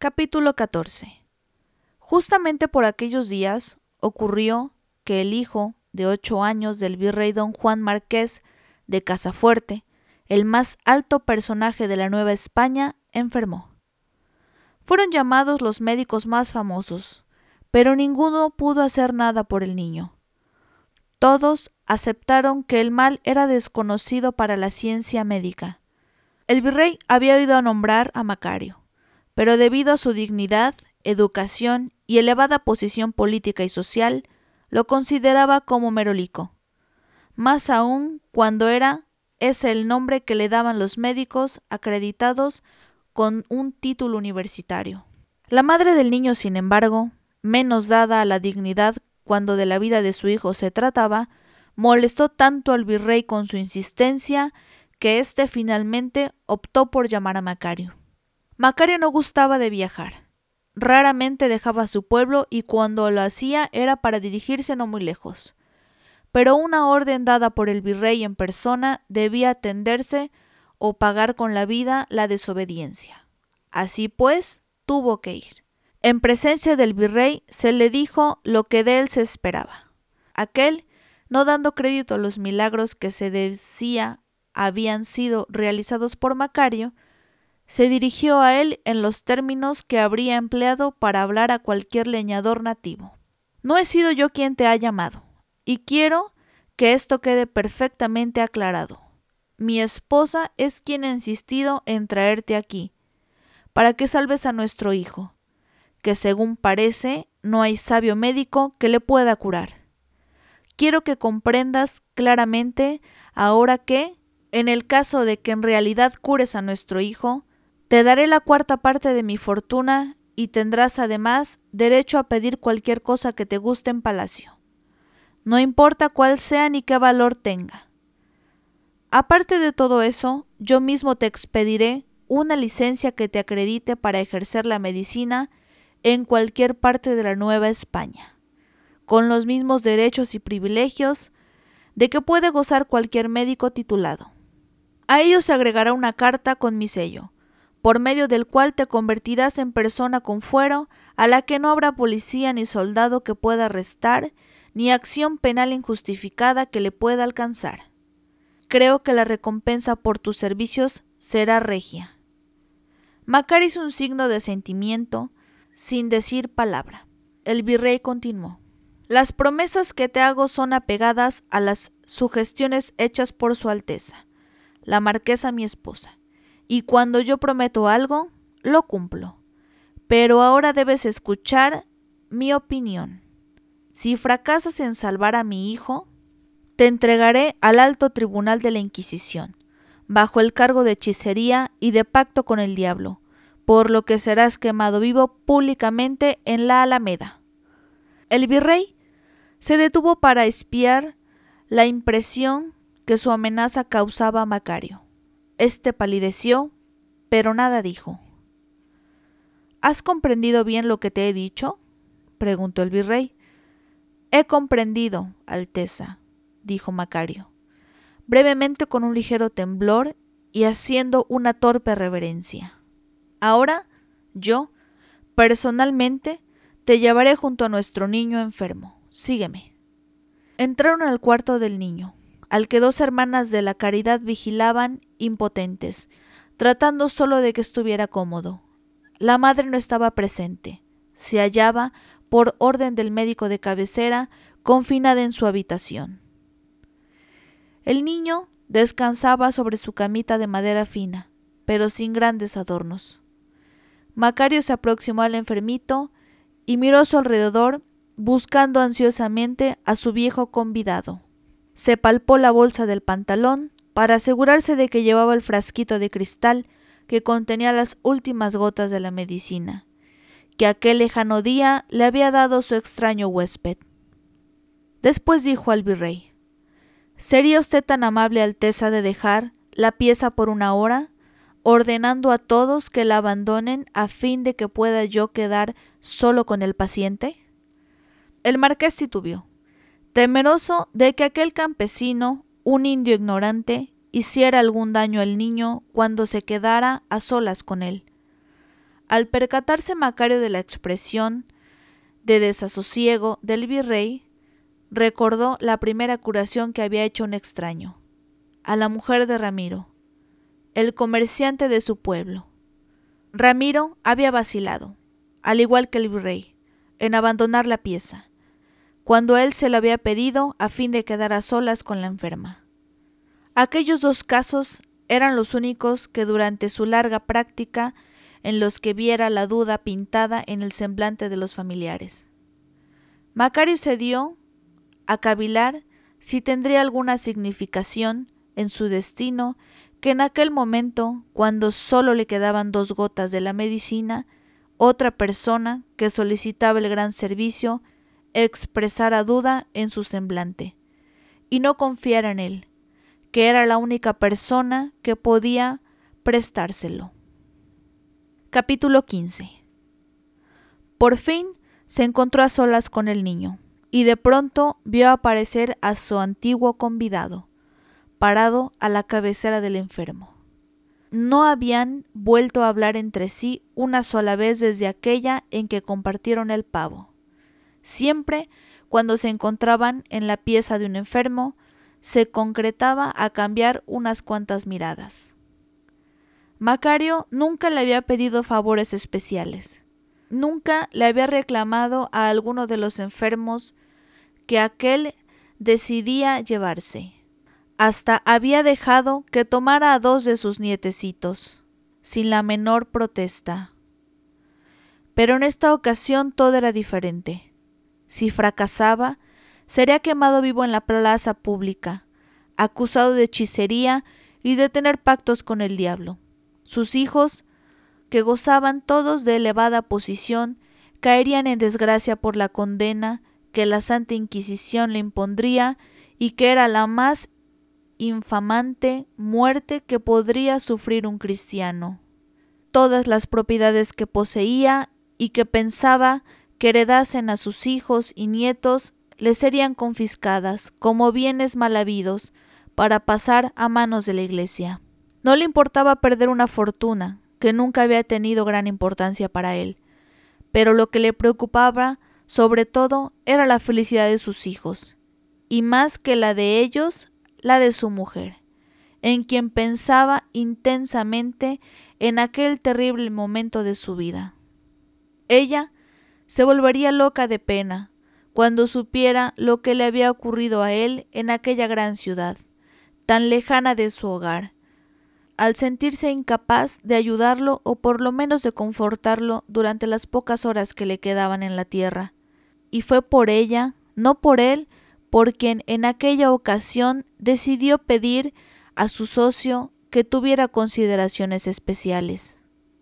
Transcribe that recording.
Capítulo 14 Justamente por aquellos días ocurrió que el hijo de ocho años del virrey don Juan Marqués de Casafuerte, el más alto personaje de la Nueva España, enfermó. Fueron llamados los médicos más famosos, pero ninguno pudo hacer nada por el niño. Todos aceptaron que el mal era desconocido para la ciencia médica. El virrey había oído nombrar a Macario, pero debido a su dignidad, educación y elevada posición política y social, lo consideraba como merolico. Más aún cuando era ese el nombre que le daban los médicos acreditados con un título universitario. La madre del niño, sin embargo, menos dada a la dignidad cuando de la vida de su hijo se trataba, molestó tanto al virrey con su insistencia que éste finalmente optó por llamar a Macario. Macario no gustaba de viajar. Raramente dejaba su pueblo y cuando lo hacía era para dirigirse no muy lejos. Pero una orden dada por el virrey en persona debía atenderse o pagar con la vida la desobediencia. Así pues, tuvo que ir. En presencia del virrey se le dijo lo que de él se esperaba. Aquel, no dando crédito a los milagros que se decía habían sido realizados por Macario, se dirigió a él en los términos que habría empleado para hablar a cualquier leñador nativo. No he sido yo quien te ha llamado, y quiero que esto quede perfectamente aclarado. Mi esposa es quien ha insistido en traerte aquí, para que salves a nuestro hijo que según parece no hay sabio médico que le pueda curar. Quiero que comprendas claramente ahora que, en el caso de que en realidad cures a nuestro hijo, te daré la cuarta parte de mi fortuna y tendrás además derecho a pedir cualquier cosa que te guste en palacio. No importa cuál sea ni qué valor tenga. Aparte de todo eso, yo mismo te expediré una licencia que te acredite para ejercer la medicina en cualquier parte de la Nueva España, con los mismos derechos y privilegios de que puede gozar cualquier médico titulado. A ello se agregará una carta con mi sello, por medio del cual te convertirás en persona con fuero a la que no habrá policía ni soldado que pueda arrestar, ni acción penal injustificada que le pueda alcanzar. Creo que la recompensa por tus servicios será regia. Macar hizo un signo de sentimiento, sin decir palabra. El virrey continuó. Las promesas que te hago son apegadas a las sugestiones hechas por Su Alteza, la marquesa mi esposa, y cuando yo prometo algo, lo cumplo. Pero ahora debes escuchar mi opinión. Si fracasas en salvar a mi hijo, te entregaré al alto tribunal de la Inquisición, bajo el cargo de hechicería y de pacto con el diablo, por lo que serás quemado vivo públicamente en la Alameda. El virrey se detuvo para espiar la impresión que su amenaza causaba a Macario. Este palideció, pero nada dijo. ¿Has comprendido bien lo que te he dicho? preguntó el virrey. He comprendido, Alteza, dijo Macario, brevemente con un ligero temblor y haciendo una torpe reverencia. Ahora, yo, personalmente, te llevaré junto a nuestro niño enfermo. Sígueme. Entraron al cuarto del niño, al que dos hermanas de la caridad vigilaban impotentes, tratando solo de que estuviera cómodo. La madre no estaba presente. Se hallaba, por orden del médico de cabecera, confinada en su habitación. El niño descansaba sobre su camita de madera fina, pero sin grandes adornos. Macario se aproximó al enfermito y miró a su alrededor buscando ansiosamente a su viejo convidado. Se palpó la bolsa del pantalón para asegurarse de que llevaba el frasquito de cristal que contenía las últimas gotas de la medicina, que aquel lejano día le había dado su extraño huésped. Después dijo al virrey ¿Sería usted tan amable, Alteza, de dejar la pieza por una hora? ordenando a todos que la abandonen a fin de que pueda yo quedar solo con el paciente? El marqués titubió, temeroso de que aquel campesino, un indio ignorante, hiciera algún daño al niño cuando se quedara a solas con él. Al percatarse Macario de la expresión de desasosiego del virrey, recordó la primera curación que había hecho un extraño, a la mujer de Ramiro, el comerciante de su pueblo. Ramiro había vacilado, al igual que el virrey, en abandonar la pieza, cuando él se lo había pedido a fin de quedar a solas con la enferma. Aquellos dos casos eran los únicos que durante su larga práctica en los que viera la duda pintada en el semblante de los familiares. Macario se dio a cavilar si tendría alguna significación en su destino que en aquel momento, cuando solo le quedaban dos gotas de la medicina, otra persona que solicitaba el gran servicio expresara duda en su semblante, y no confiara en él, que era la única persona que podía prestárselo. Capítulo 15 Por fin se encontró a solas con el niño, y de pronto vio aparecer a su antiguo convidado, parado a la cabecera del enfermo. No habían vuelto a hablar entre sí una sola vez desde aquella en que compartieron el pavo. Siempre, cuando se encontraban en la pieza de un enfermo, se concretaba a cambiar unas cuantas miradas. Macario nunca le había pedido favores especiales. Nunca le había reclamado a alguno de los enfermos que aquel decidía llevarse. Hasta había dejado que tomara a dos de sus nietecitos, sin la menor protesta. Pero en esta ocasión todo era diferente. Si fracasaba, sería quemado vivo en la plaza pública, acusado de hechicería y de tener pactos con el diablo. Sus hijos, que gozaban todos de elevada posición, caerían en desgracia por la condena que la Santa Inquisición le impondría y que era la más infamante muerte que podría sufrir un cristiano. Todas las propiedades que poseía y que pensaba que heredasen a sus hijos y nietos le serían confiscadas como bienes mal habidos para pasar a manos de la Iglesia. No le importaba perder una fortuna, que nunca había tenido gran importancia para él, pero lo que le preocupaba sobre todo era la felicidad de sus hijos, y más que la de ellos, la de su mujer, en quien pensaba intensamente en aquel terrible momento de su vida. Ella se volvería loca de pena cuando supiera lo que le había ocurrido a él en aquella gran ciudad, tan lejana de su hogar, al sentirse incapaz de ayudarlo o por lo menos de confortarlo durante las pocas horas que le quedaban en la tierra. Y fue por ella, no por él, por quien en aquella ocasión decidió pedir a su socio que tuviera consideraciones especiales.